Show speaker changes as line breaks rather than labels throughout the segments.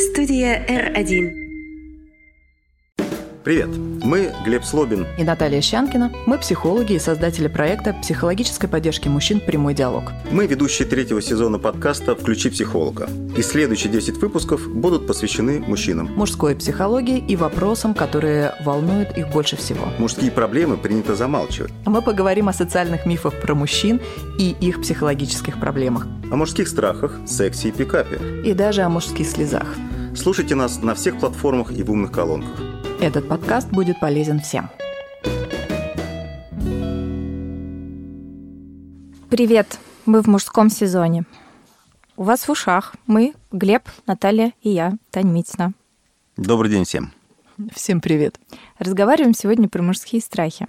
Студия R1.
Привет, мы Глеб Слобин
и Наталья Щанкина. Мы психологи и создатели проекта психологической поддержки мужчин «Прямой диалог».
Мы ведущие третьего сезона подкаста «Включи психолога». И следующие 10 выпусков будут посвящены мужчинам.
Мужской психологии и вопросам, которые волнуют их больше всего.
Мужские проблемы принято замалчивать.
Мы поговорим о социальных мифах про мужчин и их психологических проблемах.
О мужских страхах, сексе и пикапе.
И даже о мужских слезах.
Слушайте нас на всех платформах и в умных колонках.
Этот подкаст будет полезен всем.
Привет! Мы в мужском сезоне. У вас в ушах мы, Глеб, Наталья и я, Таня Митина.
Добрый день всем.
Всем привет.
Разговариваем сегодня про мужские страхи.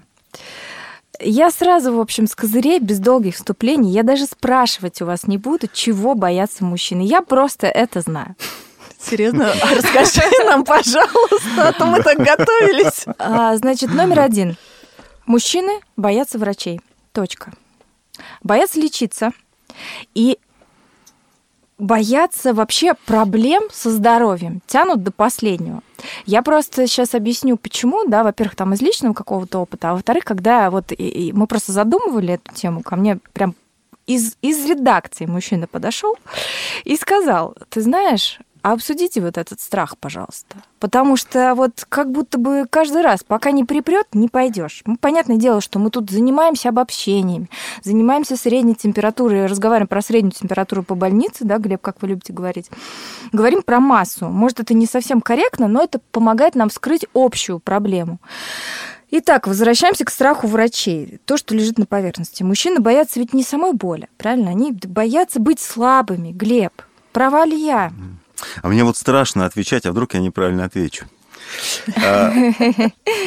Я сразу, в общем, с козырей, без долгих вступлений, я даже спрашивать у вас не буду, чего боятся мужчины. Я просто это знаю.
Серьезно? Расскажи нам, пожалуйста, а то мы так готовились.
А, значит, номер один. Мужчины боятся врачей. Точка. Боятся лечиться. И боятся вообще проблем со здоровьем, тянут до последнего. Я просто сейчас объясню, почему, да, во-первых, там из личного какого-то опыта, а во-вторых, когда вот и, и мы просто задумывали эту тему, ко мне прям из, из редакции мужчина подошел и сказал, ты знаешь, а обсудите вот этот страх, пожалуйста. Потому что вот как будто бы каждый раз, пока не припрет, не пойдешь. Ну, понятное дело, что мы тут занимаемся обобщениями, занимаемся средней температурой, разговариваем про среднюю температуру по больнице, да, Глеб, как вы любите говорить. Говорим про массу. Может, это не совсем корректно, но это помогает нам вскрыть общую проблему. Итак, возвращаемся к страху врачей. То, что лежит на поверхности. Мужчины боятся ведь не самой боли, правильно? Они боятся быть слабыми. Глеб, права ли я?
А мне вот страшно отвечать, а вдруг я неправильно отвечу. А,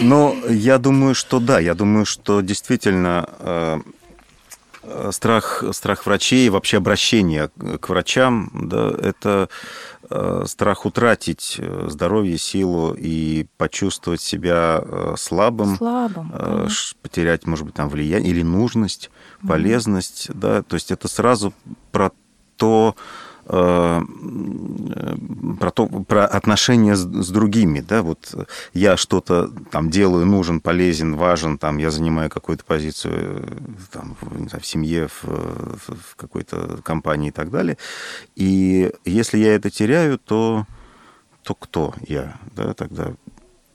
но я думаю, что да, я думаю, что действительно а, страх, страх врачей, вообще обращение к врачам, да, это а, страх утратить здоровье, силу и почувствовать себя слабым,
слабым
потерять, может быть, там влияние или нужность, полезность, да, то есть это сразу про то, Э, про, то, про отношения с, с другими, да, вот я что-то там делаю, нужен, полезен, важен, там я занимаю какую-то позицию там, в, в семье, в, в какой-то компании и так далее, и если я это теряю, то то кто я, да, тогда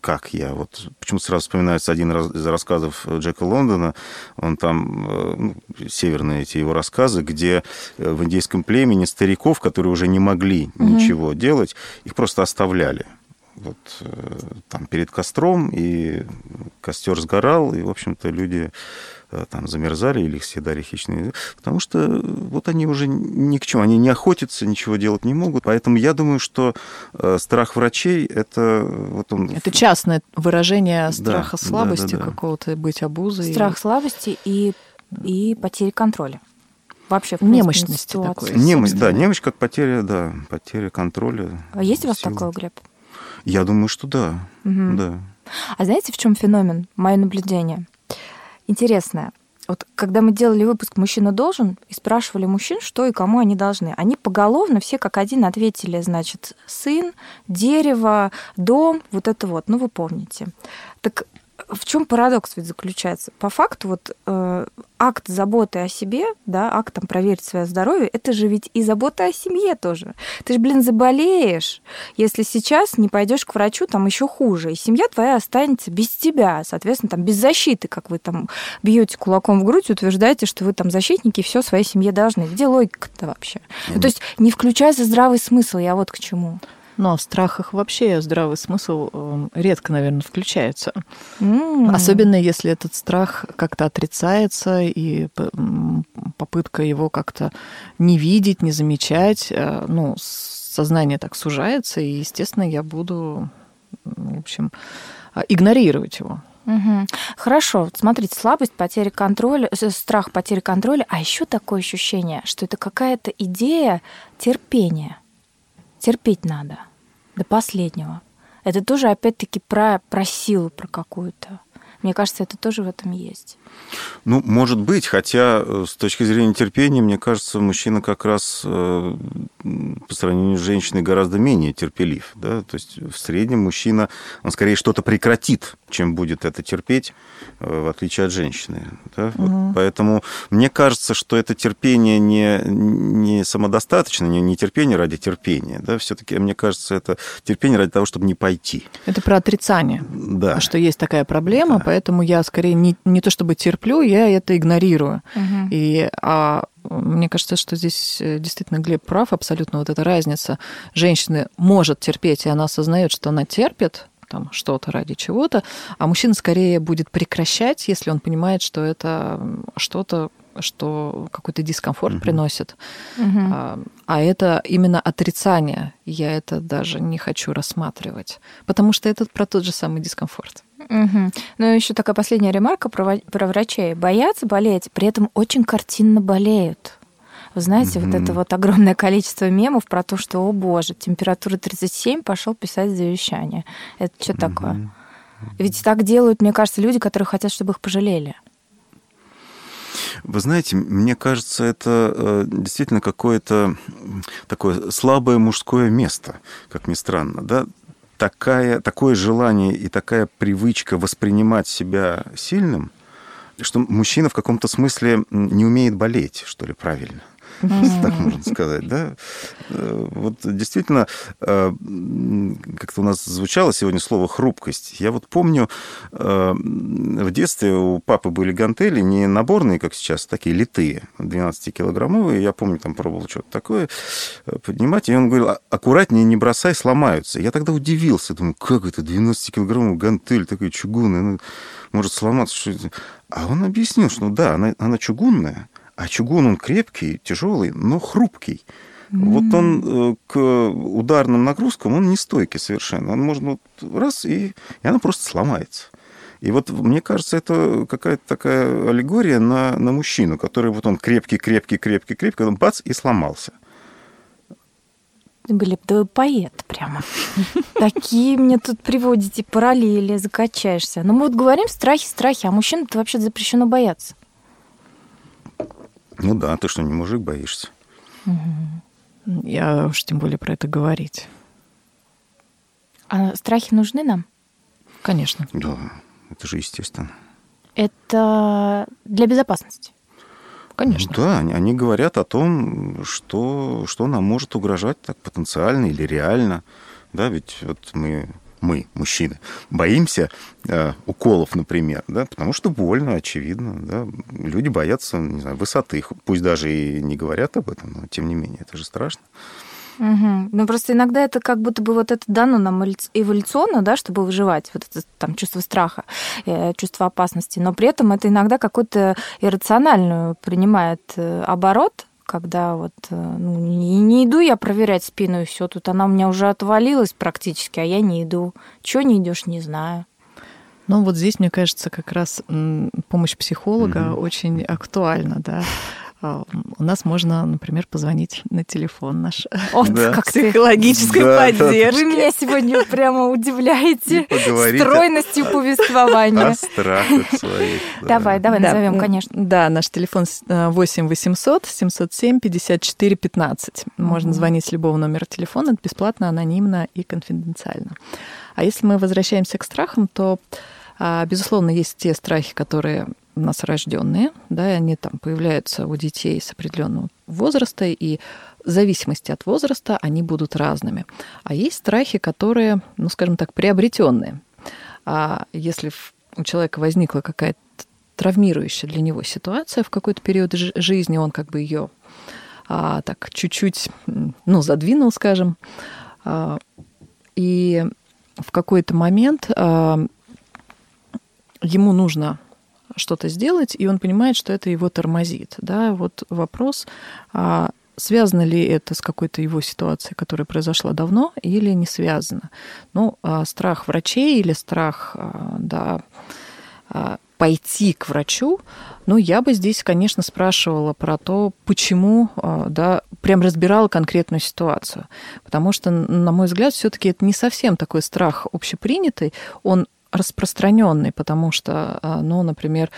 как я. Вот почему сразу вспоминается один из рассказов Джека Лондона. Он там, э, ну, северные эти его рассказы, где э, в индейском племени стариков, которые уже не могли угу. ничего делать, их просто оставляли вот э, там перед костром, и костер сгорал, и, в общем-то, люди там замерзали или их съедали хищные, потому что вот они уже ни к чему, они не охотятся, ничего делать не могут. Поэтому я думаю, что э, страх врачей это вот он.
Это частное выражение страха да, слабости да, да, да. какого-то быть обузой.
Страх слабости и и потери контроля. Вообще, в
принципе, немощности такой.
Немощь, да, немощь как потеря, да, потеря контроля.
А есть у вас силы. такое, Глеб?
Я думаю, что да, угу. да.
А знаете, в чем феномен? Мое наблюдение интересное. Вот когда мы делали выпуск «Мужчина должен» и спрашивали мужчин, что и кому они должны, они поголовно все как один ответили, значит, сын, дерево, дом, вот это вот, ну вы помните. Так в чем парадокс ведь заключается? По факту вот э, акт заботы о себе, да, акт там проверить свое здоровье, это же ведь и забота о семье тоже. Ты же, блин, заболеешь, если сейчас не пойдешь к врачу, там еще хуже, и семья твоя останется без тебя, соответственно, там без защиты, как вы там бьете кулаком в грудь, утверждаете, что вы там защитники, все своей семье должны. Где логика-то вообще? Mm-hmm. Ну, то есть не включается здравый смысл, я вот к чему.
Но в страхах вообще здравый смысл эм, редко, наверное, включается. Mm. Особенно если этот страх как-то отрицается, и попытка его как-то не видеть, не замечать, э, ну, сознание так сужается, и, естественно, я буду, в общем, э, игнорировать его.
Угу. Хорошо, смотрите, слабость, потеря контроля, страх потери контроля, а еще такое ощущение, что это какая-то идея терпения. Терпеть надо до последнего. Это тоже, опять-таки, про, про силу, про какую-то. Мне кажется, это тоже в этом есть.
Ну, может быть, хотя э, с точки зрения терпения, мне кажется, мужчина как раз э, по сравнению с женщиной гораздо менее терпелив. Да? То есть в среднем мужчина, он скорее что-то прекратит, чем будет это терпеть, э, в отличие от женщины. Да? Угу. Вот поэтому мне кажется, что это терпение не, не самодостаточно, не, не терпение ради терпения. Да? Все-таки, мне кажется, это терпение ради того, чтобы не пойти.
Это про отрицание.
Да.
Что есть такая проблема, да. поэтому я скорее не, не то чтобы терплю, я это игнорирую. Угу. И, а мне кажется, что здесь э, действительно Глеб прав, абсолютно вот эта разница. Женщина может терпеть, и она осознает, что она терпит, там что-то ради чего-то, а мужчина скорее будет прекращать, если он понимает, что это что-то, что какой-то дискомфорт угу. приносит. Угу. А, а это именно отрицание. Я это даже не хочу рассматривать, потому что это про тот же самый дискомфорт.
Угу. Ну, еще такая последняя ремарка про, про врачей. Боятся болеть, при этом очень картинно болеют. Вы знаете, mm вот это вот огромное количество мемов про то, что, о боже, температура 37, пошел писать завещание. Это что mm такое? Ведь так делают, мне кажется, люди, которые хотят, чтобы их пожалели.
Вы знаете, мне кажется, это э, действительно какое-то такое слабое мужское место, как ни странно. Да? такая, такое желание и такая привычка воспринимать себя сильным, что мужчина в каком-то смысле не умеет болеть, что ли, правильно mm-hmm. так можно сказать, да. Э, вот действительно, э, как-то у нас звучало сегодня слово «хрупкость». Я вот помню, э, в детстве у папы были гантели не наборные, как сейчас, такие литые, 12-килограммовые. Я помню, там пробовал что-то такое поднимать, и он говорил, «А, аккуратнее, не бросай, сломаются. Я тогда удивился, думаю, как это, 12-килограммовый гантель такой чугунный, ну, может сломаться, что? А он объяснил, что да, она, она чугунная, а чугун, он крепкий, тяжелый, но хрупкий. Mm-hmm. Вот он э, к ударным нагрузкам, он не стойкий совершенно. Он можно вот раз, и, и она просто сломается. И вот мне кажется, это какая-то такая аллегория на, на мужчину, который вот он крепкий, крепкий, крепкий, крепкий, он бац, и сломался.
Глеб, да вы поэт прямо. Такие мне тут приводите параллели, закачаешься. Но мы вот говорим страхи, страхи, а мужчинам-то вообще запрещено бояться.
Ну да, ты что, не мужик боишься?
Я уж тем более про это говорить.
А страхи нужны нам?
Конечно.
Да, это же естественно.
Это для безопасности.
Конечно.
Ну, да, они, они говорят о том, что, что нам может угрожать так потенциально или реально. Да, ведь вот мы мы, мужчины, боимся э, уколов, например, да, потому что больно, очевидно, да. Люди боятся, не знаю, высоты, пусть даже и не говорят об этом, но тем не менее, это же страшно.
Угу. Ну, просто иногда это как будто бы вот это дано нам эволюционно, да, чтобы выживать, вот это там чувство страха, э, чувство опасности, но при этом это иногда какой-то иррациональную принимает э, оборот, когда вот э, ну, не, не иду я проверять спину, и все, тут она у меня уже отвалилась практически, а я не иду. Чего не идешь, не знаю.
Ну вот здесь, мне кажется, как раз помощь психолога угу. очень актуальна, да. А, у нас можно, например, позвонить на телефон наш.
Вот да. как психологической да, поддержки. Вы меня сегодня прямо удивляете стройностью повествования. О
страхах своих.
Давай, давай назовем, конечно.
Да, наш телефон 8 800 707 54 15. Можно звонить с любого номера телефона, это бесплатно, анонимно и конфиденциально. А если мы возвращаемся к страхам, то, а, безусловно, есть те страхи, которые у нас рожденные, да, и они там появляются у детей с определенного возраста, и в зависимости от возраста они будут разными. А есть страхи, которые, ну, скажем так, приобретенные. А если у человека возникла какая-то травмирующая для него ситуация в какой-то период жизни, он как бы ее а, так чуть-чуть, ну, задвинул, скажем, а, и в какой-то момент а, ему нужно что-то сделать, и он понимает, что это его тормозит. Да? Вот вопрос, а связано ли это с какой-то его ситуацией, которая произошла давно, или не связано. Ну, а страх врачей или страх а, да, а, пойти к врачу, ну, я бы здесь, конечно, спрашивала про то, почему, да, прям разбирала конкретную ситуацию. Потому что, на мой взгляд, все таки это не совсем такой страх общепринятый, он распространенный, потому что, а, ну, например,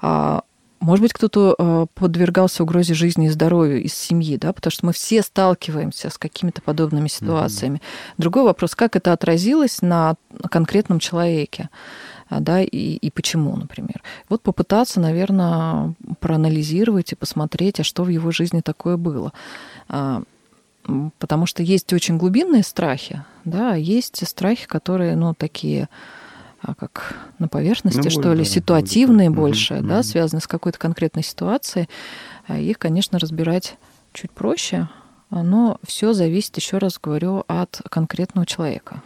а, может быть, кто-то а, подвергался угрозе жизни и здоровью из семьи, да, потому что мы все сталкиваемся с какими-то подобными ситуациями. Mm-hmm. Другой вопрос, как это отразилось на конкретном человеке, да, и, и почему, например. Вот попытаться, наверное, проанализировать и посмотреть, а что в его жизни такое было. Потому что есть очень глубинные страхи, да, есть страхи, которые, ну, такие а как на поверхности, ну, что ли, да, ситуативные да. больше, угу, да, угу. связаны с какой-то конкретной ситуацией. А их, конечно, разбирать чуть проще, но все зависит, еще раз говорю, от конкретного человека.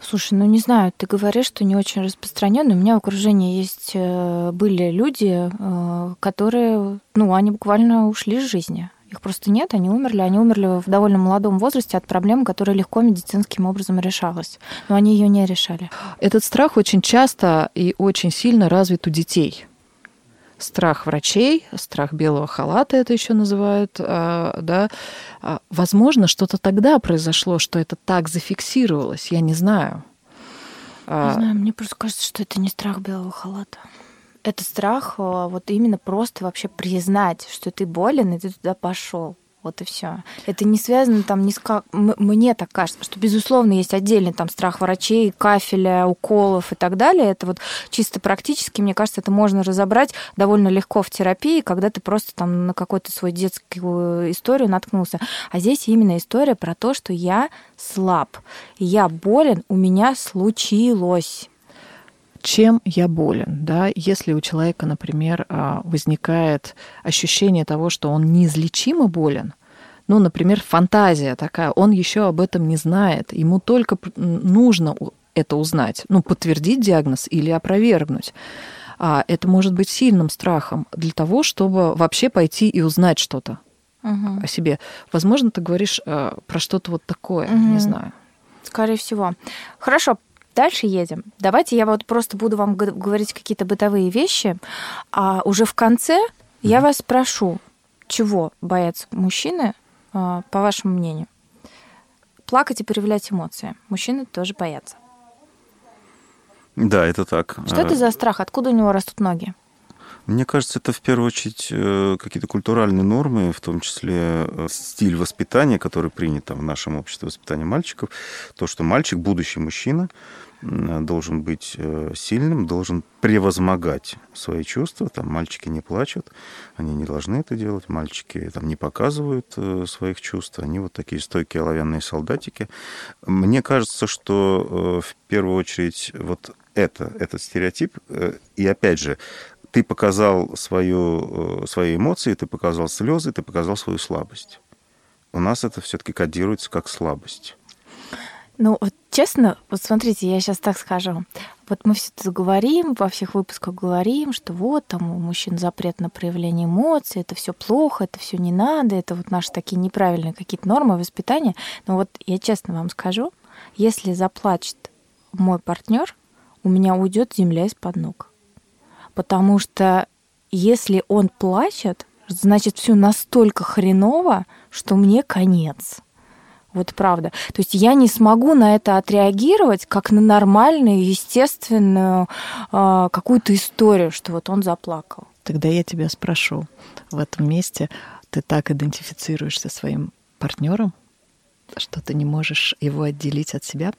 Слушай, ну не знаю, ты говоришь, что не очень распространенно. У меня в окружении есть э, были люди, э, которые, ну, они буквально ушли из жизни. Их просто нет, они умерли. Они умерли в довольно молодом возрасте от проблемы, которая легко медицинским образом решалась. Но они ее не решали.
Этот страх очень часто и очень сильно развит у детей. Страх врачей, страх белого халата это еще называют, а, да. А, возможно, что-то тогда произошло, что это так зафиксировалось, я не знаю.
Не а, знаю, мне просто кажется, что это не страх белого халата это страх э, вот именно просто вообще признать, что ты болен, и ты туда пошел. Вот и все. Это не связано там ни с как... Мне так кажется, что, безусловно, есть отдельный там страх врачей, кафеля, уколов и так далее. Это вот чисто практически, мне кажется, это можно разобрать довольно легко в терапии, когда ты просто там на какую-то свою детскую историю наткнулся. А здесь именно история про то, что я слаб, я болен, у меня случилось
чем я болен. Да? Если у человека, например, а, возникает ощущение того, что он неизлечимо болен, ну, например, фантазия такая, он еще об этом не знает, ему только нужно это узнать, ну, подтвердить диагноз или опровергнуть. А это может быть сильным страхом для того, чтобы вообще пойти и узнать что-то угу. о себе. Возможно, ты говоришь э, про что-то вот такое, угу. не знаю.
Скорее всего. Хорошо, Дальше едем. Давайте я вот просто буду вам говорить какие-то бытовые вещи, а уже в конце я вас спрошу, чего боятся мужчины, а, по вашему мнению? Плакать и проявлять эмоции. Мужчины тоже боятся.
Да, это так.
Что это за страх? Откуда у него растут ноги?
Мне кажется, это в первую очередь э, какие-то культуральные нормы, в том числе э, стиль воспитания, который принят там, в нашем обществе воспитания мальчиков. То, что мальчик, будущий мужчина, должен быть э, сильным, должен превозмогать свои чувства. Там мальчики не плачут, они не должны это делать. Мальчики там не показывают своих чувств. Они вот такие стойкие оловянные солдатики. Мне кажется, что в первую очередь вот это, этот стереотип, и опять же, ты показал свою, э, свои эмоции, ты показал слезы, ты показал свою слабость. У нас это все-таки кодируется как слабость.
Ну, вот честно, вот смотрите, я сейчас так скажу. Вот мы все это говорим, во всех выпусках говорим, что вот там у мужчин запрет на проявление эмоций, это все плохо, это все не надо, это вот наши такие неправильные какие-то нормы воспитания. Но вот я честно вам скажу, если заплачет мой партнер, у меня уйдет земля из-под ног потому что если он плачет, значит, все настолько хреново, что мне конец. Вот правда. То есть я не смогу на это отреагировать как на нормальную, естественную э, какую-то историю, что вот он заплакал.
Тогда я тебя спрошу, в этом месте ты так идентифицируешься своим партнером, что ты не можешь его отделить от себя?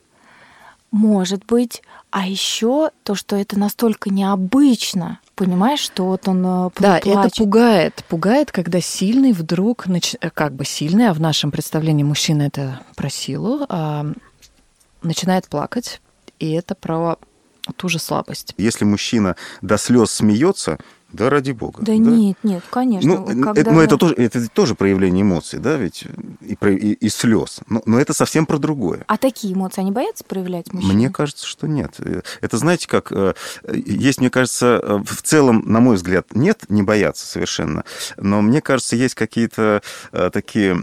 Может быть. А еще то, что это настолько необычно, понимаешь, что вот он э,
Да, плачет. это пугает. Пугает, когда сильный вдруг, нач... Э, как бы сильный, а в нашем представлении мужчина это про силу, а, начинает плакать, и это про ту же слабость.
Если мужчина до слез смеется, да, ради бога.
Да, да? нет, нет, конечно.
Ну, когда... это, ну, это, тоже, это тоже проявление эмоций, да, ведь и, и, и слез. Но, но это совсем про другое.
А такие эмоции, они боятся проявлять мужчины?
Мне кажется, что нет. Это, знаете, как э, есть, мне кажется, э, в целом, на мой взгляд, нет, не боятся совершенно. Но мне кажется, есть какие-то э, такие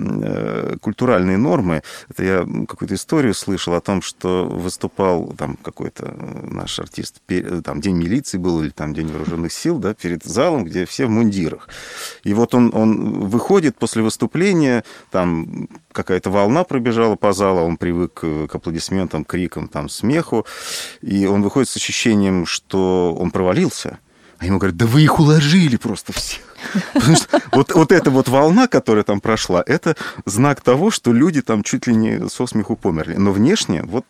культуральные нормы. Это я какую-то историю слышал о том, что выступал там какой-то наш артист, там День милиции был или там День вооруженных сил, да, перед перед залом, где все в мундирах. И вот он, он выходит после выступления, там какая-то волна пробежала по залу, он привык к аплодисментам, крикам, там, смеху, и он выходит с ощущением, что он провалился. А ему говорят, да вы их уложили просто всех. Потому что вот, вот эта вот волна, которая там прошла, это знак того, что люди там чуть ли не со смеху померли. Но внешне вот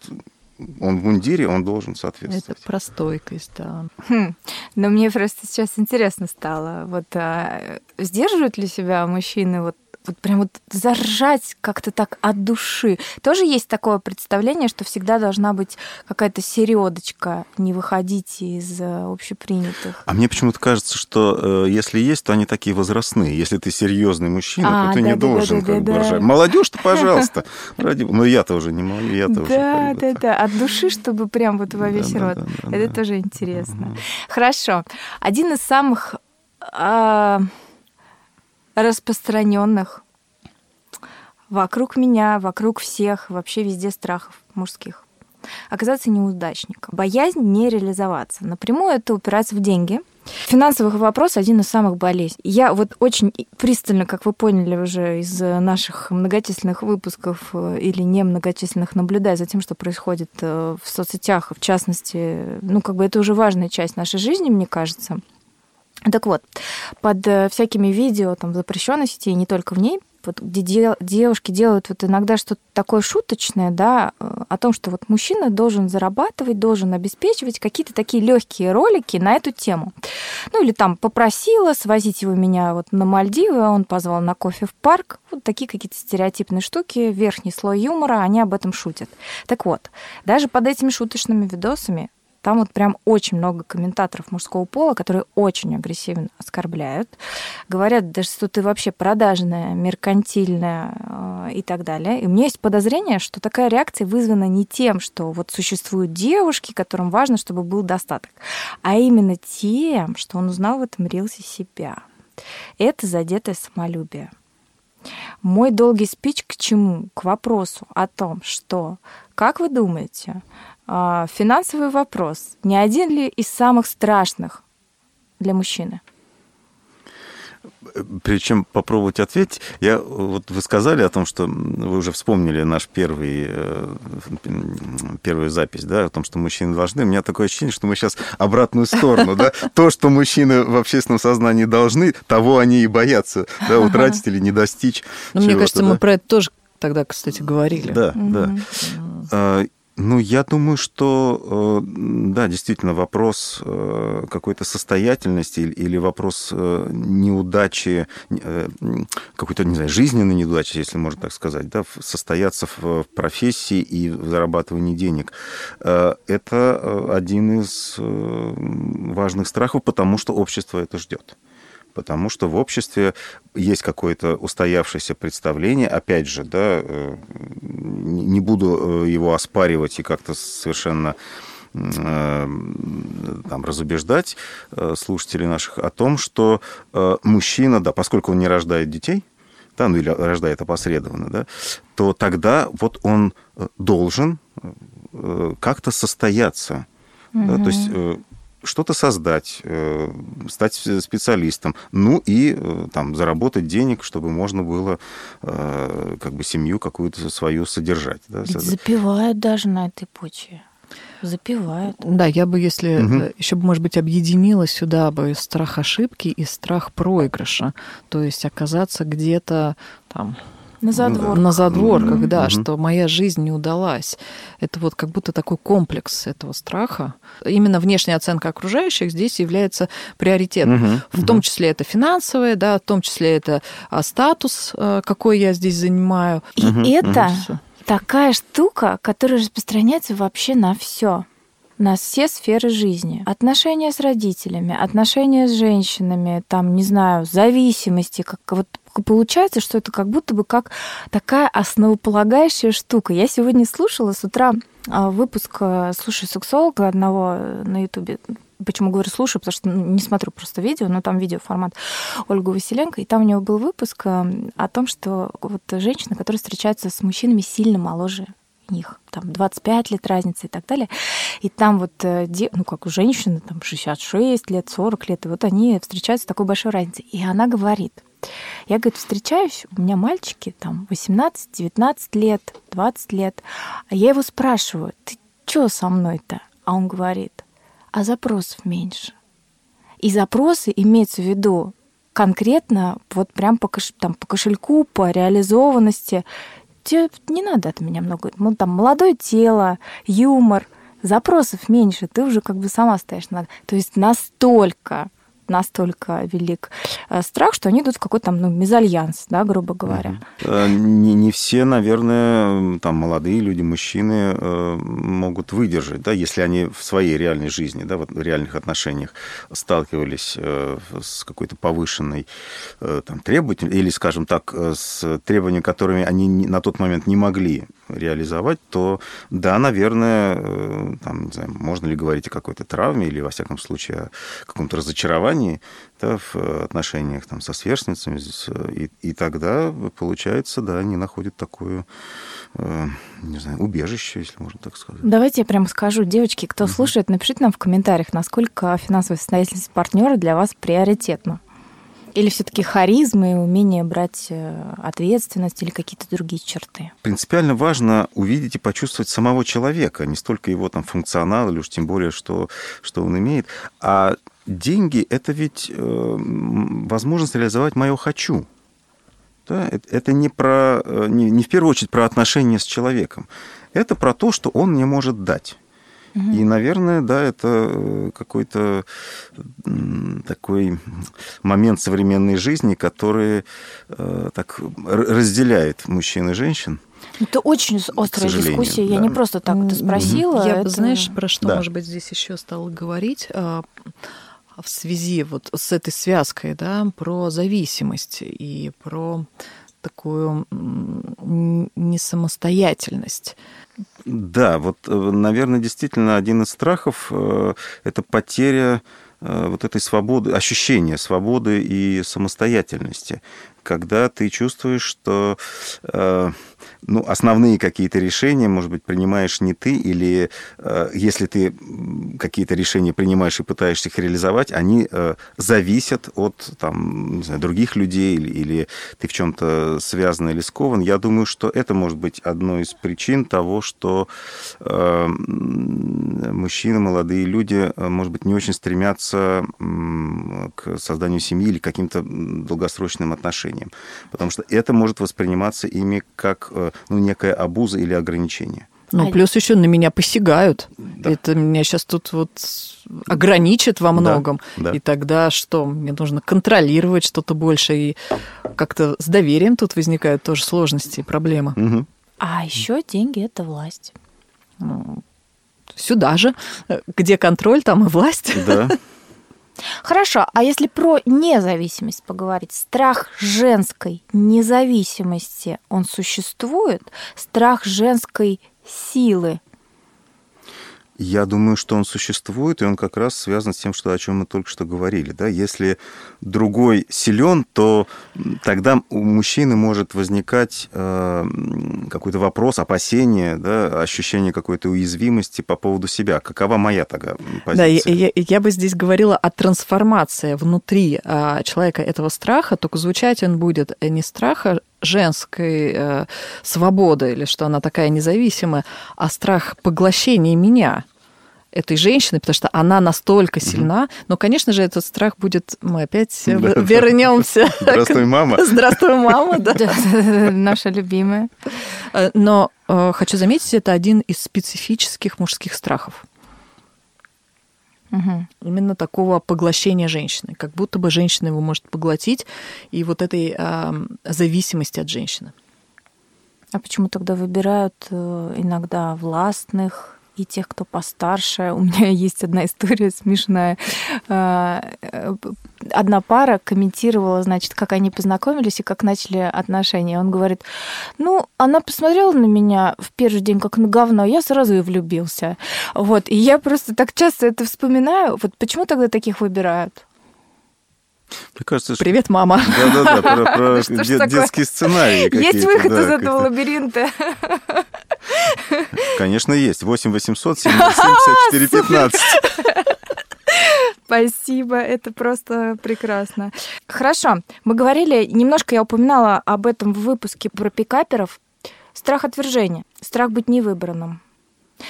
он в мундире, он должен соответствовать.
Это про стойкость, да.
Хм. Но мне просто сейчас интересно стало, вот а, сдерживают ли себя мужчины вот вот прям вот заржать как-то так от души. Тоже есть такое представление, что всегда должна быть какая-то середочка, не выходить из э, общепринятых.
А мне почему-то кажется, что э, если есть, то они такие возрастные. Если ты серьезный мужчина, а, то ты да, не да, должен да, как да, бы да. Молодежь-то, пожалуйста. Ради... Но я-то уже не молодой, я-то уже.
Да, да, да. От души, чтобы прям вот во весь рот. Это тоже интересно. Хорошо. Один из самых а, распространенных вокруг меня, вокруг всех, вообще везде страхов мужских. Оказаться неудачником. Боязнь не реализоваться. Напрямую это упирается в деньги. Финансовый вопрос один из самых болезней. Я вот очень пристально, как вы поняли уже из наших многочисленных выпусков э, или немногочисленных, наблюдаю за тем, что происходит э, в соцсетях, в частности, ну, как бы это уже важная часть нашей жизни, мне кажется. Так вот, под э, всякими видео там, запрещенной сети, и не только в ней, вот, где де, девушки делают вот иногда что-то такое шуточное, да, э, о том, что вот мужчина должен зарабатывать, должен обеспечивать какие-то такие легкие ролики на эту тему. Ну или там попросила свозить его меня вот на Мальдивы, он позвал на кофе в парк. Вот такие какие-то стереотипные штуки, верхний слой юмора, они об этом шутят. Так вот, даже под этими шуточными видосами там вот прям очень много комментаторов мужского пола, которые очень агрессивно оскорбляют, говорят, да что ты вообще продажная, меркантильная э, и так далее. И у меня есть подозрение, что такая реакция вызвана не тем, что вот существуют девушки, которым важно, чтобы был достаток, а именно тем, что он узнал в этом рилсе себя. Это задетое самолюбие. Мой долгий спич к чему? К вопросу о том, что, как вы думаете, финансовый вопрос не один ли из самых страшных для мужчины?
Причем попробовать ответить, я вот вы сказали о том, что вы уже вспомнили наш первый э, первую запись, да, о том, что мужчины должны. У меня такое ощущение, что мы сейчас обратную сторону, да, то, что мужчины в общественном сознании должны, того они и боятся, да, утратить или не достичь.
Ну, мне кажется, мы про это тоже тогда, кстати, говорили.
Да, да. Ну, я думаю, что, э, да, действительно, вопрос э, какой-то состоятельности или вопрос э, неудачи, какой-то, не знаю, жизненной неудачи, если можно так сказать, да, состояться в профессии и в зарабатывании денег. Это один из важных страхов, потому что общество это ждет потому что в обществе есть какое-то устоявшееся представление, опять же, да, э, не буду э, его оспаривать и как-то совершенно э, там, разубеждать слушателей наших о том, что мужчина, да, поскольку он не рождает детей, да, ну или рождает опосредованно, да, то тогда вот он должен как-то состояться. Mm-hmm. Да, то есть что-то создать, э, стать специалистом, ну и э, там заработать денег, чтобы можно было э, как бы семью какую-то свою содержать. Да,
Ведь запивают даже на этой почве. Запивают.
Да, я бы, если угу. еще бы, может быть, объединила сюда бы страх ошибки и страх проигрыша. То есть оказаться где-то там
на задворках.
На задворках, да, mm что моя жизнь не удалась. Это вот как будто такой комплекс этого страха. Именно внешняя оценка окружающих здесь является приоритетом. mm В том числе это финансовое, да, в том числе это а, статус, а, какой я здесь занимаю.
И это такая штука, которая распространяется вообще на все на все сферы жизни. Отношения с родителями, отношения с женщинами, там, не знаю, зависимости, как вот получается, что это как будто бы как такая основополагающая штука. Я сегодня слушала с утра а, выпуск э, «Слушай сексолога» одного на Ютубе. Почему говорю слушаю? Потому что не смотрю просто видео, но там видеоформат Ольга Василенко, и там у него был выпуск э, о том, что вот женщина, которая встречается с мужчинами сильно моложе них там 25 лет разницы и так далее. И там вот, э, ну, как у женщины, там 66 лет, 40 лет, и вот они встречаются с такой большой разницей. И она говорит, я, говорит, встречаюсь, у меня мальчики там 18, 19 лет, 20 лет, а я его спрашиваю, ты что со мной-то? А он говорит, а запросов меньше. И запросы имеются в виду конкретно вот прям по, кош... там, по кошельку, по реализованности. Тебе не надо от меня много. Ну, там молодое тело, юмор, запросов меньше, ты уже как бы сама стоишь над. То есть настолько настолько велик э, страх, что они идут в какой-то там ну, мезальянс, да, грубо говоря.
Э, не, не все, наверное, там молодые люди, мужчины э, могут выдержать, да, если они в своей реальной жизни, да, в реальных отношениях сталкивались с какой-то повышенной там, требовательностью, или, скажем так, с требованиями, которыми они на тот момент не могли реализовать, то да, наверное, там, не знаю, можно ли говорить о какой-то травме или, во всяком случае, о каком-то разочаровании, да, в отношениях там, со сверстницами, и, и тогда, получается, да, они находят такое, э, не знаю, убежище, если можно так сказать.
Давайте я прямо скажу, девочки, кто угу. слушает, напишите нам в комментариях, насколько финансовая состоятельность партнера для вас приоритетна. Или все-таки харизма и умение брать э, ответственность или какие-то другие черты?
Принципиально важно увидеть и почувствовать самого человека, не столько его там функционал, или уж тем более, что, что он имеет, а деньги – это ведь э, возможность реализовать мое «хочу». Да? Это не, про, э, не, не в первую очередь про отношения с человеком. Это про то, что он мне может дать. Угу. И, наверное, да, это э, какой-то такой момент современной жизни, который э, так разделяет мужчин и женщин.
Это очень острая дискуссия. Да. Я не просто так это спросила.
Я
это...
знаешь, про что, да. может быть, здесь еще стала говорить а, в связи вот с этой связкой, да, про зависимость и про такую несамостоятельность.
Да, вот, э, наверное, действительно один из страхов э, – это потеря э, вот этой свободы, ощущения свободы и самостоятельности, когда ты чувствуешь, что ну, основные какие-то решения, может быть, принимаешь не ты, или э, если ты какие-то решения принимаешь и пытаешься их реализовать, они э, зависят от там, не знаю, других людей, или, или ты в чем-то связан или скован. Я думаю, что это может быть одной из причин того, что э, мужчины, молодые люди, э, может быть, не очень стремятся к созданию семьи или каким-то долгосрочным отношениям. Потому что это может восприниматься ими как э, ну, некая обуза или ограничение.
Ну, а плюс еще на меня посягают. Да. Это меня сейчас тут вот ограничит во многом. Да, да. И тогда что? Мне нужно контролировать что-то больше. И как-то с доверием тут возникают тоже сложности и проблемы.
Угу. А еще деньги это власть.
Ну, сюда же. Где контроль, там и власть.
Да.
Хорошо, а если про независимость поговорить, страх женской независимости, он существует? Страх женской силы,
я думаю, что он существует, и он как раз связан с тем, что, о чем мы только что говорили. Да? Если другой силен, то тогда у мужчины может возникать э, какой-то вопрос, опасение, да, ощущение какой-то уязвимости по поводу себя. Какова моя тогда позиция?
Да, я, я бы здесь говорила о трансформации внутри э, человека этого страха, только звучать он будет не страха женской э, свободы или что она такая независимая, а страх поглощения меня этой женщины, потому что она настолько сильна. Но, конечно же, этот страх будет... Мы опять да, вернемся.
Здравствуй, мама.
Здравствуй, мама, да.
Наша любимая.
Э, но э, хочу заметить, это один из специфических мужских страхов. Угу. Именно такого поглощения женщины, как будто бы женщина его может поглотить, и вот этой э, зависимости от женщины.
А почему тогда выбирают э, иногда властных, и тех, кто постарше. У меня есть одна история смешная. А, э, одна пара комментировала, значит, как они познакомились и как начали отношения. Он говорит, ну, она посмотрела на меня в первый день как на говно, я сразу и влюбился. Вот, и я просто так часто это вспоминаю. Вот почему тогда таких выбирают?
Мне кажется,
что... Привет, мама.
Да-да-да, про, про детские сценарии
Есть выход из этого лабиринта.
Конечно, есть. 8 800 754 15.
Спасибо, это просто прекрасно. Хорошо, мы говорили, немножко я упоминала об этом в выпуске про пикаперов. Страх отвержения, страх быть невыбранным.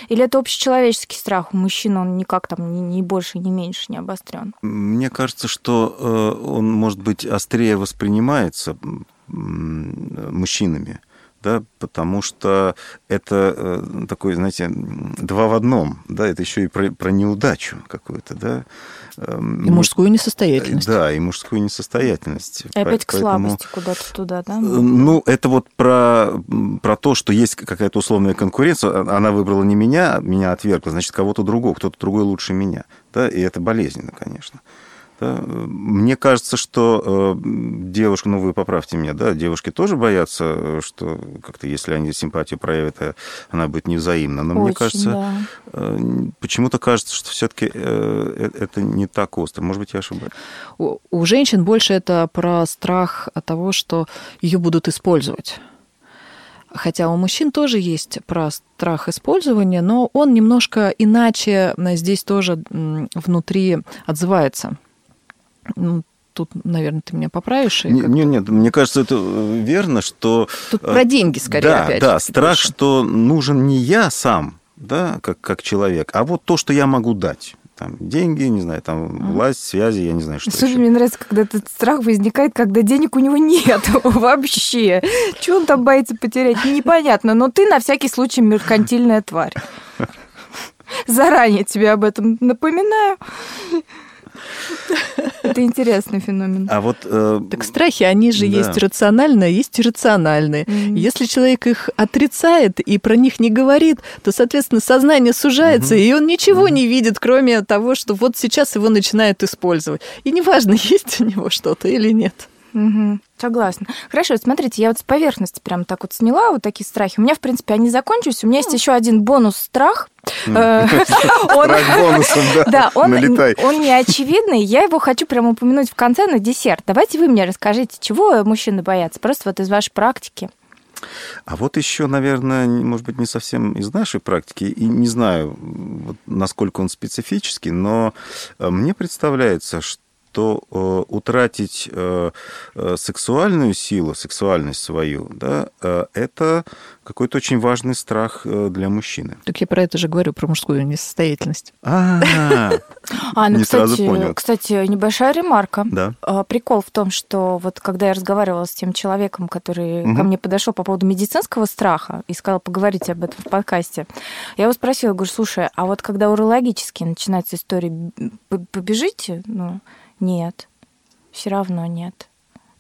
Или это общечеловеческий страх у мужчин, он никак там ни, ни больше, ни меньше не обострен?
Мне кажется, что э, он, может быть, острее воспринимается мужчинами да, потому что это э, такой, знаете, два в одном, да, это еще и про, про неудачу какую-то, да.
Эм, и мужскую несостоятельность.
Да, и мужскую несостоятельность.
И опять к слабости куда-то туда, да? Э,
ну, это вот про, про то, что есть какая-то условная конкуренция, а, она выбрала не меня, меня отвергла, значит, кого-то другого, кто-то другой лучше меня, да, и это болезненно, конечно. Да? Мне кажется, что э, девушка, ну вы поправьте меня, да, девушки тоже боятся, что как-то если они симпатию проявят, э, она будет невзаимна. Но
Очень,
мне кажется,
да.
э, почему-то кажется, что все-таки э, э, это не так остро. Может быть, я ошибаюсь.
У, у женщин больше это про страх от того, что ее будут использовать. Хотя у мужчин тоже есть про страх использования, но он немножко иначе здесь тоже внутри отзывается. Ну, тут, наверное, ты меня поправишь.
Нет, нет, нет, мне кажется, это э, верно, что...
Тут про деньги, скорее,
да,
опять
Да, страх, больше. что нужен не я сам, да, как, как человек, а вот то, что я могу дать. Там, деньги, не знаю, там, власть, связи, я не знаю, что
Особенно мне нравится, когда этот страх возникает, когда денег у него нет вообще. Чего он там боится потерять, непонятно. Но ты на всякий случай меркантильная тварь. Заранее тебе об этом напоминаю. Это интересный феномен.
А вот... Э,
так страхи, они же да. есть рациональные, есть иррациональные. Mm-hmm. Если человек их отрицает и про них не говорит, то, соответственно, сознание сужается, mm-hmm. и он ничего mm-hmm. не видит, кроме того, что вот сейчас его начинают использовать. И неважно, есть у него что-то или нет.
Угу, согласна. Хорошо, смотрите, я вот с поверхности прям так вот сняла вот такие страхи. У меня, в принципе, они закончились. У меня есть еще один бонус страх.
Э, страх бонусом, да.
Да, он не очевидный. Я его хочу прям упомянуть в конце на десерт. Давайте вы мне расскажите, чего мужчины боятся, просто вот из вашей практики.
А вот еще, наверное, может быть, не совсем из нашей практики, и не знаю, насколько он специфический, но э, мне представляется, что то э, утратить э, э, сексуальную силу, сексуальность свою, да, э, это какой-то очень важный страх э, для мужчины.
Так я про это же говорю, про мужскую несостоятельность.
А,
а ну, не сразу понял. Кстати, небольшая ремарка.
Да.
А, прикол в том, что вот когда я разговаривала с тем человеком, который ко мне подошел по поводу медицинского страха и сказал поговорить об этом в подкасте, я его спросила, говорю, слушай, а вот когда урологически начинается история, побежите, ну, нет, все равно нет.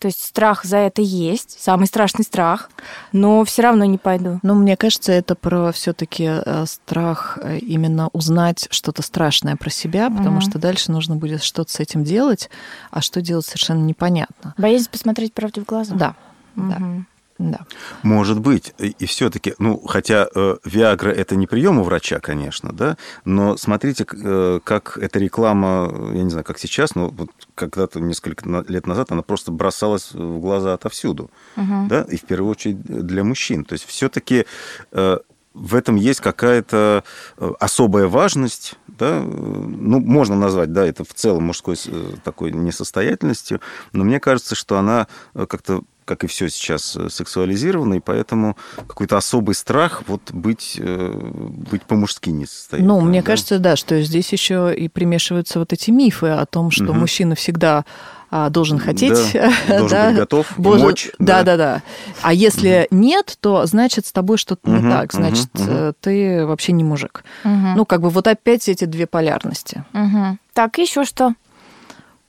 То есть страх за это есть, самый страшный страх, но все равно не пойду.
Ну, мне кажется, это про все-таки э, страх э, именно узнать что-то страшное про себя, потому угу. что дальше нужно будет что-то с этим делать, а что делать совершенно непонятно.
Боязнь посмотреть правде в глаза.
Да. Угу. да.
Да. Может быть. И все-таки, ну, хотя э, Виагра это не прием у врача, конечно, да, но смотрите, э, как эта реклама, я не знаю, как сейчас, но вот когда-то несколько лет назад она просто бросалась в глаза отовсюду, угу. да, и в первую очередь для мужчин. То есть все-таки э, в этом есть какая-то э, особая важность, да, ну, можно назвать, да, это в целом мужской э, такой несостоятельностью, но мне кажется, что она э, как-то как и все сейчас, э, сексуализировано, и поэтому какой-то особый страх вот быть, э, быть по-мужски не состоит.
Ну, мне да? кажется, да, что здесь еще и примешиваются вот эти мифы о том, что угу. мужчина всегда должен хотеть,
да, должен да, быть готов, должен, мочь.
Да, да, да. да. А если угу. нет, то значит с тобой что-то угу, не так, значит угу. ты вообще не мужик. Угу. Ну как бы вот опять эти две полярности.
Угу. Так еще что?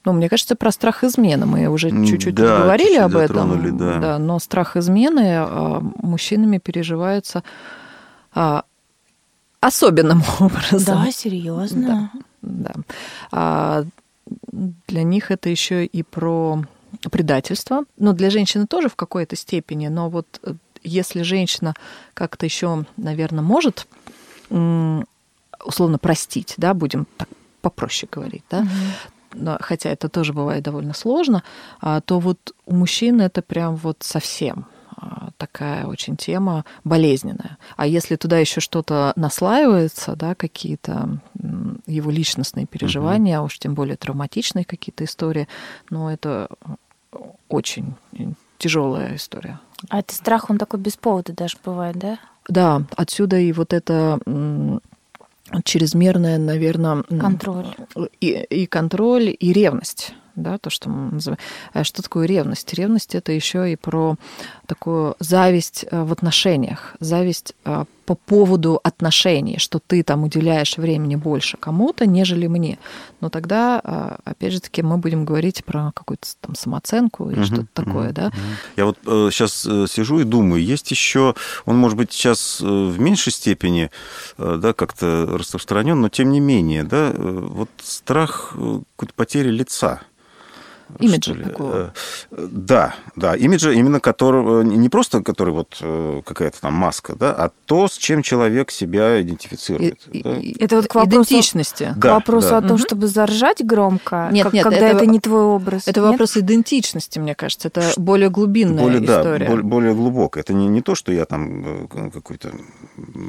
Ну, мне кажется, про страх измены. Мы уже чуть-чуть
да,
говорили
чуть-чуть
об этом.
Да.
да, но страх измены а, мужчинами переживается а, особенным образом.
Да, серьезно.
Да. да. А, для них это еще и про предательство. Но для женщины тоже в какой-то степени. Но вот э, если женщина как-то еще, наверное, может условно простить, да, будем так попроще говорить, да, угу хотя это тоже бывает довольно сложно, а, то вот у мужчин это прям вот совсем. А, такая очень тема болезненная. А если туда еще что-то наслаивается, да, какие-то его личностные переживания, угу. уж тем более травматичные какие-то истории, ну, это очень тяжелая история.
А это страх, он такой без повода даже бывает, да?
Да, отсюда и вот это чрезмерное, наверное...
Контроль.
И, и контроль, и ревность да, то, что мы называем. А что такое ревность? Ревность это еще и про такую зависть э, в отношениях, зависть э, по поводу отношений, что ты там уделяешь времени больше кому-то, нежели мне. Но тогда, э, опять же таки, мы будем говорить про какую-то там самооценку или uh-huh, что-то такое, uh-huh, да. Uh-huh.
Я вот сейчас сижу и думаю, есть еще, он может быть сейчас в меньшей степени, да, как-то распространен, но тем не менее, да, вот страх какой-то потери лица.
Имиджа такого.
Э, да, да, имиджа именно которого, не просто который вот э, какая-то там маска, да, а то, с чем человек себя идентифицирует.
И, да? Это вот к вопросу, идентичности.
К вопросу да. о том, чтобы заржать громко,
нет,
как,
нет,
когда это, это не твой образ.
Это нет? вопрос идентичности, мне кажется. Это более глубинная
более,
история.
Да, более, более глубокая. Это не, не то, что я там э, какую-то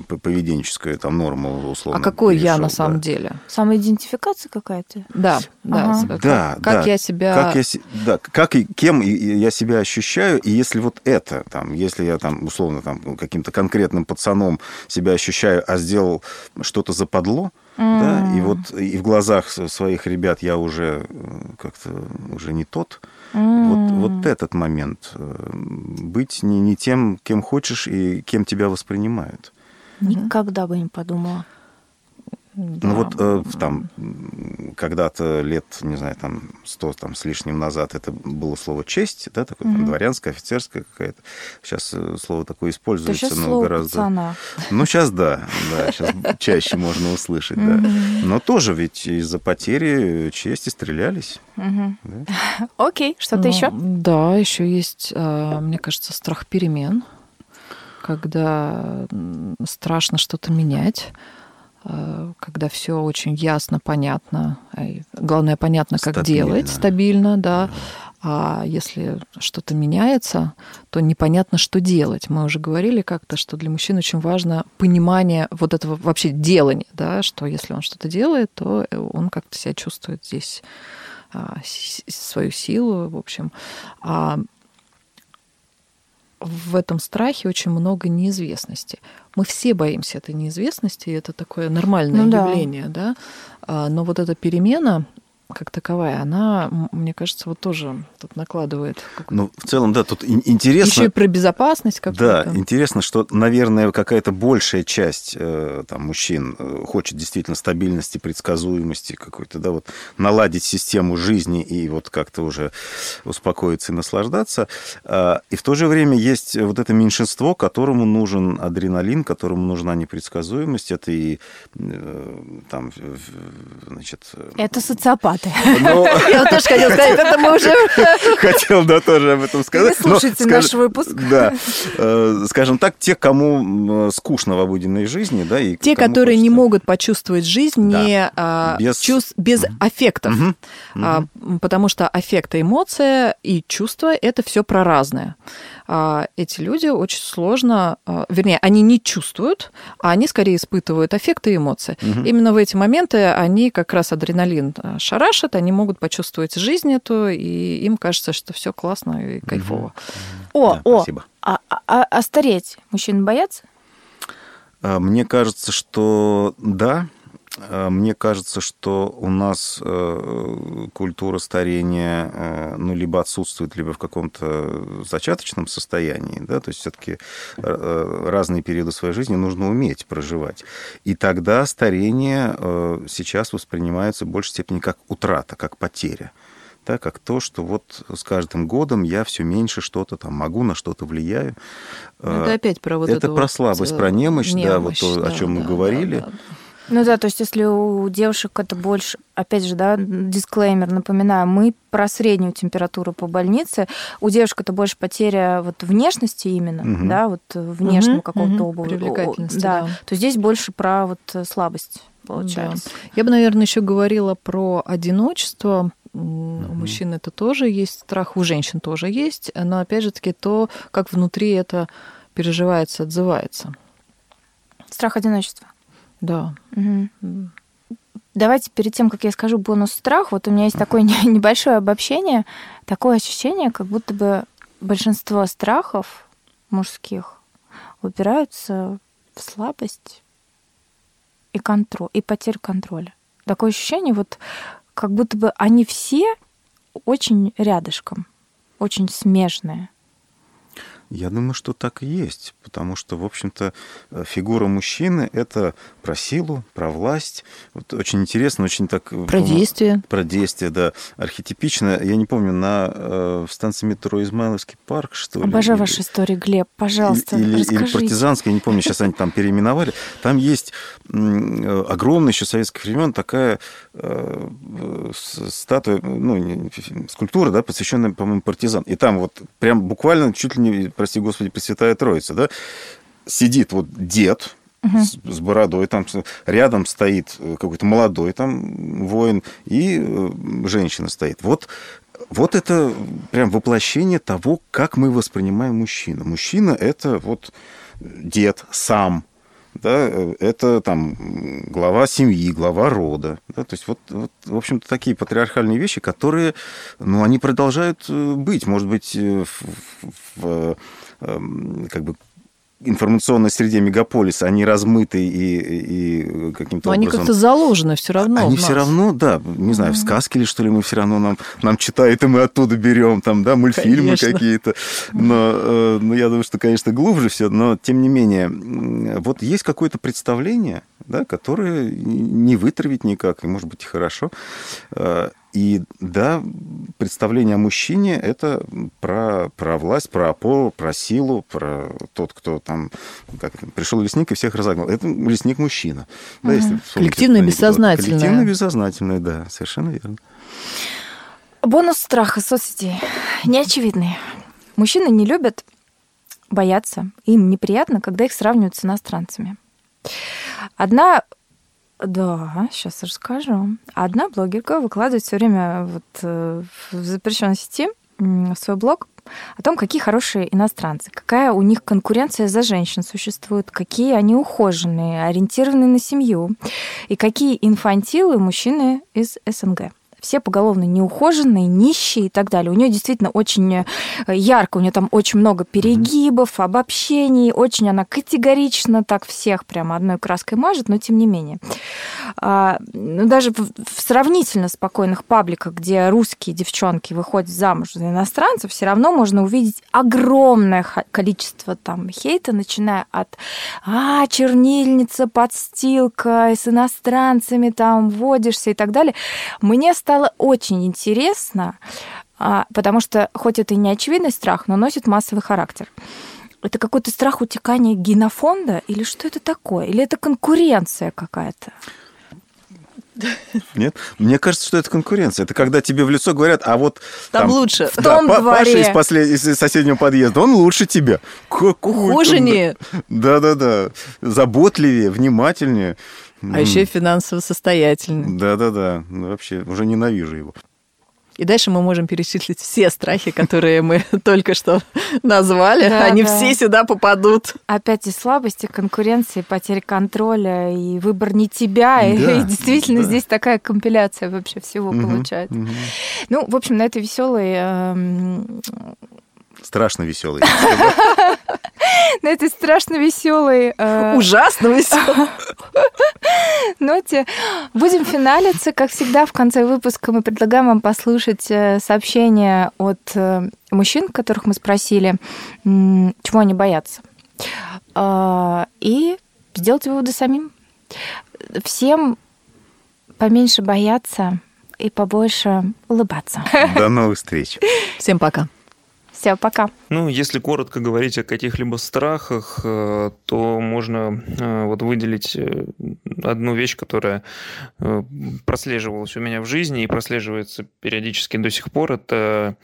поведенческую там норму условно.
А какой
перешел,
я на самом
да.
деле?
Самоидентификация какая-то?
Да, да.
Ага. да
как, да. как я себя
как я, да, как и кем я себя ощущаю, и если вот это, там, если я там, условно, там, каким-то конкретным пацаном себя ощущаю, а сделал что-то западло, mm. да, и вот и в глазах своих ребят я уже э, как-то уже не тот, mm. вот, вот этот момент, э, быть не, не тем, кем хочешь и кем тебя воспринимают.
Никогда бы не подумала.
Да. Ну вот э, там когда-то лет, не знаю, там сто там, с лишним назад это было слово честь, да, такое угу. там, дворянское, офицерское какая-то. Сейчас э, слово такое используется, но
слово
гораздо.
Пацана.
Ну сейчас да, да, сейчас чаще можно услышать, да. Но тоже ведь из-за потери чести стрелялись.
Окей, что-то еще?
Ну, да, еще есть, э, мне кажется, страх перемен, когда страшно что-то менять когда все очень ясно, понятно, главное понятно, как стабильно. делать стабильно, да. А если что-то меняется, то непонятно, что делать. Мы уже говорили как-то, что для мужчин очень важно понимание вот этого вообще делания, да, что если он что-то делает, то он как-то себя чувствует здесь а, свою силу, в общем. А в этом страхе очень много неизвестности. Мы все боимся этой неизвестности, и это такое нормальное ну, явление, да. да. Но вот эта перемена, как таковая, она, мне кажется, вот тоже тут накладывает.
Ну, в целом, да, тут интересно.
Еще и про безопасность
какую-то. Да, интересно, что, наверное, какая-то большая часть э, там, мужчин э, хочет действительно стабильности, предсказуемости какой-то, да, вот наладить систему жизни и вот как-то уже успокоиться и наслаждаться. А, и в то же время есть вот это меньшинство, которому нужен адреналин, которому нужна непредсказуемость. Это и э, там, значит...
Это социопат
Ну, Я тоже хотел сказать, это мы уже...
Хотел, да, тоже об этом сказать.
Вы слушайте наш выпуск.
Да. Э, скажем так, те, кому скучно в обыденной жизни, да, и
Те, которые не могут почувствовать жизнь не а, без аффектов. А, потому что аффект и эмоция и чувства – это все про разное. А, эти люди очень сложно, вернее, они не чувствуют, а они скорее испытывают аффекты и эмоции. Именно в эти моменты они как раз адреналин шарашат, шарашат, они могут почувствовать жизнь эту, и им кажется, что все классно и кайфово.
О, да, о, спасибо. А, а, а стареть мужчины боятся?
А, мне кажется, что да. А, мне кажется, что у нас э, культура старения э, ну, либо отсутствует, либо в каком-то зачаточном состоянии. Да? То есть все-таки э, разные периоды своей жизни нужно уметь проживать. И тогда старение сейчас воспринимается в большей степени как утрата, как потеря да, как то, что вот с каждым годом я все меньше что-то там могу, на что-то влияю.
Это опять про вот
это про слабость, про немощь, немощь да, вот то, да, о чем да, мы говорили. Да, да.
Ну да, то есть если у девушек это больше, опять же, да, дисклеймер, напоминаю, мы про среднюю температуру по больнице, у девушек это больше потеря вот внешности именно, угу. да, вот внешнего угу, какого-то угу, обуви.
Привлекательности,
да. да. То здесь больше про вот слабость получается. Да.
Я бы, наверное, еще говорила про одиночество, У мужчин это тоже есть страх, у женщин тоже есть, но опять же таки то, как внутри это переживается, отзывается.
Страх одиночества.
Да.
Угу. Давайте перед тем, как я скажу бонус страх, вот у меня есть такое небольшое обобщение, такое ощущение, как будто бы большинство страхов мужских упираются в слабость и контроль, и потерю контроля. Такое ощущение, вот как будто бы они все очень рядышком, очень смежные.
Я думаю, что так и есть, потому что, в общем-то, э, фигура мужчины — это про силу, про власть. Вот очень интересно, очень так...
Про действие.
Про действие, да. Архетипично. Я не помню, на э, станции метро Измайловский парк, что ли?
Обожаю ваши истории, Глеб, пожалуйста,
или,
расскажите.
Или партизанская, я не помню, сейчас они там переименовали. Там есть э, огромная еще советских времен такая статуя, ну, скульптура, да, посвященная, по-моему, партизан. И там вот прям буквально чуть ли не прости господи, Пресвятая Троица, да, сидит вот дед, угу. с, с бородой, там рядом стоит какой-то молодой там воин, и э, женщина стоит. Вот вот это прям воплощение того, как мы воспринимаем мужчину. Мужчина – это вот дед сам, да, это там глава семьи, глава рода. Да, то есть вот, вот, в общем-то, такие патриархальные вещи, которые, ну, они продолжают э, быть, может быть, э, в, в, эм, как бы информационной среде мегаполиса, они размыты и, и каким-то
Но
образом...
они как-то заложены все равно.
Они все равно, да, не знаю, в сказке ли, что ли, мы все равно нам, нам читают, и мы оттуда берем, там, да, мультфильмы какие-то. Но, э, но я думаю, что, конечно, глубже все, но тем не менее, вот есть какое-то представление, да, которое не вытравить никак, и, может быть, и хорошо. И да, представление о мужчине – это про, про власть, про опору, про силу, про тот, кто там как, пришел лесник и всех разогнал. Это лесник-мужчина.
Да, если Коллективное бессознательное.
Коллективное бессознательное, да, совершенно верно.
Бонус страха соцсетей. Неочевидный. Мужчины не любят бояться. Им неприятно, когда их сравнивают с иностранцами. Одна да, сейчас расскажу. Одна блогерка выкладывает все время вот э, в запрещенной сети в свой блог о том, какие хорошие иностранцы, какая у них конкуренция за женщин существует, какие они ухоженные, ориентированные на семью, и какие инфантилы мужчины из СНГ все поголовно неухоженные, нищие и так далее. У нее действительно очень э, ярко, у нее там очень много перегибов, обобщений, очень она категорично так всех прямо одной краской мажет, но тем не менее. А, ну, даже в, сравнительно спокойных пабликах, где русские девчонки выходят замуж за иностранцев, все равно можно увидеть огромное количество там хейта, начиная от а, чернильница, подстилка, с иностранцами там водишься и так далее. Мне стало стало очень интересно, а, потому что хоть это и не очевидный страх, но носит массовый характер. Это какой-то страх утекания генофонда или что это такое? Или это конкуренция какая-то?
Нет? Мне кажется, что это конкуренция. Это когда тебе в лицо говорят, а вот...
Там, там лучше.
В да, том
Паша
дворе.
из, послед... из соседнего подъезда, он лучше тебя.
Какой Ухоженнее.
Да-да-да. Заботливее, внимательнее.
А еще и финансово состоятельный.
Да-да-да. Ну, вообще, уже ненавижу его.
И дальше мы можем перечислить все страхи, которые мы только что назвали. Да, Они да. все сюда попадут.
Опять и слабости, конкуренции, потери контроля, и выбор не тебя. Да, и, и действительно да. здесь такая компиляция вообще всего угу, получается. Угу. Ну, в общем, на этой веселой эм,
Страшно веселый.
На этой страшно веселой...
Э, Ужасно веселой.
Ноте будем финалиться. Как всегда, в конце выпуска мы предлагаем вам послушать э, сообщения от э, мужчин, которых мы спросили, чего они боятся. И сделать выводы самим. Всем поменьше бояться и побольше улыбаться.
До новых встреч.
Всем пока.
Все, пока.
Ну, если коротко говорить о каких-либо страхах, э, то можно э, вот выделить э, одну вещь, которая прослеживалась у меня в жизни и прослеживается периодически до сих пор. Это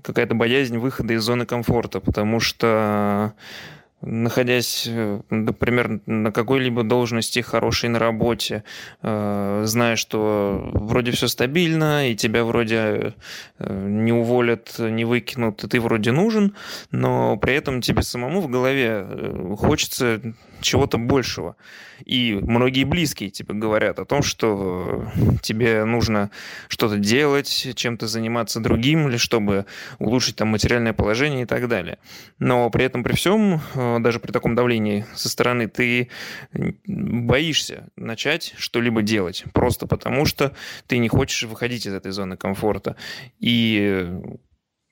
какая-то боязнь выхода из зоны комфорта, потому что находясь, э, например, на какой-либо должности хорошей на работе, э, зная, что вроде все стабильно, и тебя вроде э, не уволят, не выкинут, и ты вроде нужен, но при этом тебе самому в голове хочется чего-то большего. И многие близкие тебе говорят о том, что тебе нужно что-то делать, чем-то заниматься другим, или чтобы улучшить там материальное положение и так далее. Но при этом, при всем, э, даже при таком давлении со стороны, ты боишься начать что-либо делать, просто потому что ты не хочешь выходить из этой зоны комфорта. И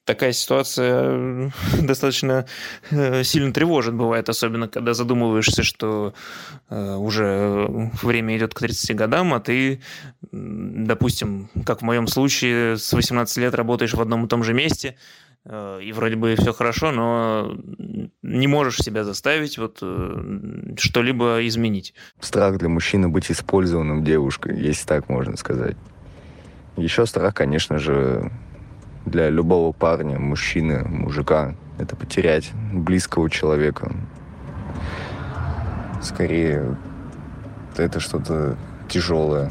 такая ситуация э, достаточно э, сильно тревожит, бывает, особенно когда задумываешься, что э, уже время идет к 30 годам, а ты, допустим, как в моем случае, с 18 лет работаешь в одном и том же месте, и вроде бы все хорошо, но не можешь себя заставить вот что-либо изменить.
Страх для мужчины быть использованным девушкой, если так можно сказать. Еще страх, конечно же, для любого парня, мужчины, мужика. Это потерять близкого человека. Скорее, это что-то тяжелое,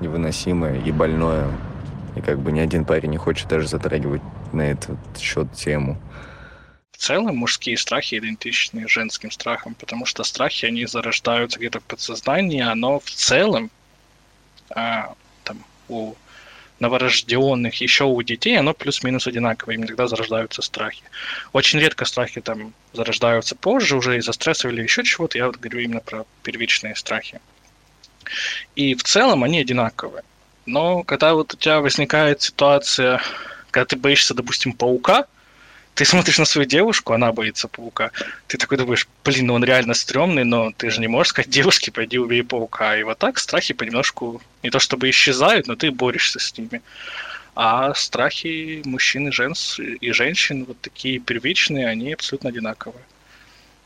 невыносимое и больное. И как бы ни один парень не хочет даже затрагивать на этот счет тему.
В целом мужские страхи идентичны женским страхам, потому что страхи, они зарождаются где-то в подсознании, оно в целом а, там, у новорожденных, еще у детей, оно плюс-минус одинаковое, иногда зарождаются страхи. Очень редко страхи там зарождаются позже, уже из-за стресса или еще чего-то, я вот говорю именно про первичные страхи. И в целом они одинаковые. Но когда вот у тебя возникает ситуация, когда ты боишься, допустим, паука, ты смотришь на свою девушку, она боится паука. Ты такой думаешь, блин, ну он реально стрёмный, но ты же не можешь сказать девушке, пойди убей паука. И вот так страхи понемножку не то чтобы исчезают, но ты борешься с ними. А страхи мужчин и, женс, и женщин, вот такие первичные, они абсолютно одинаковые.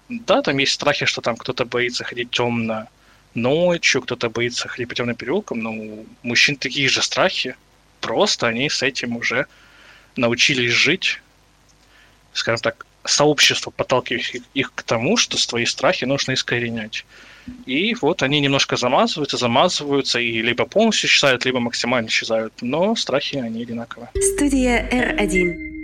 Да, там есть страхи, что там кто-то боится ходить темно ночью, кто-то боится ходить по темным переулкам, но у мужчин такие же страхи. Просто они с этим уже научились жить скажем так, сообщество подталкивает их к тому, что свои страхи нужно искоренять. И вот они немножко замазываются, замазываются и либо полностью исчезают, либо максимально исчезают, но страхи они одинаковые.
Студия R1.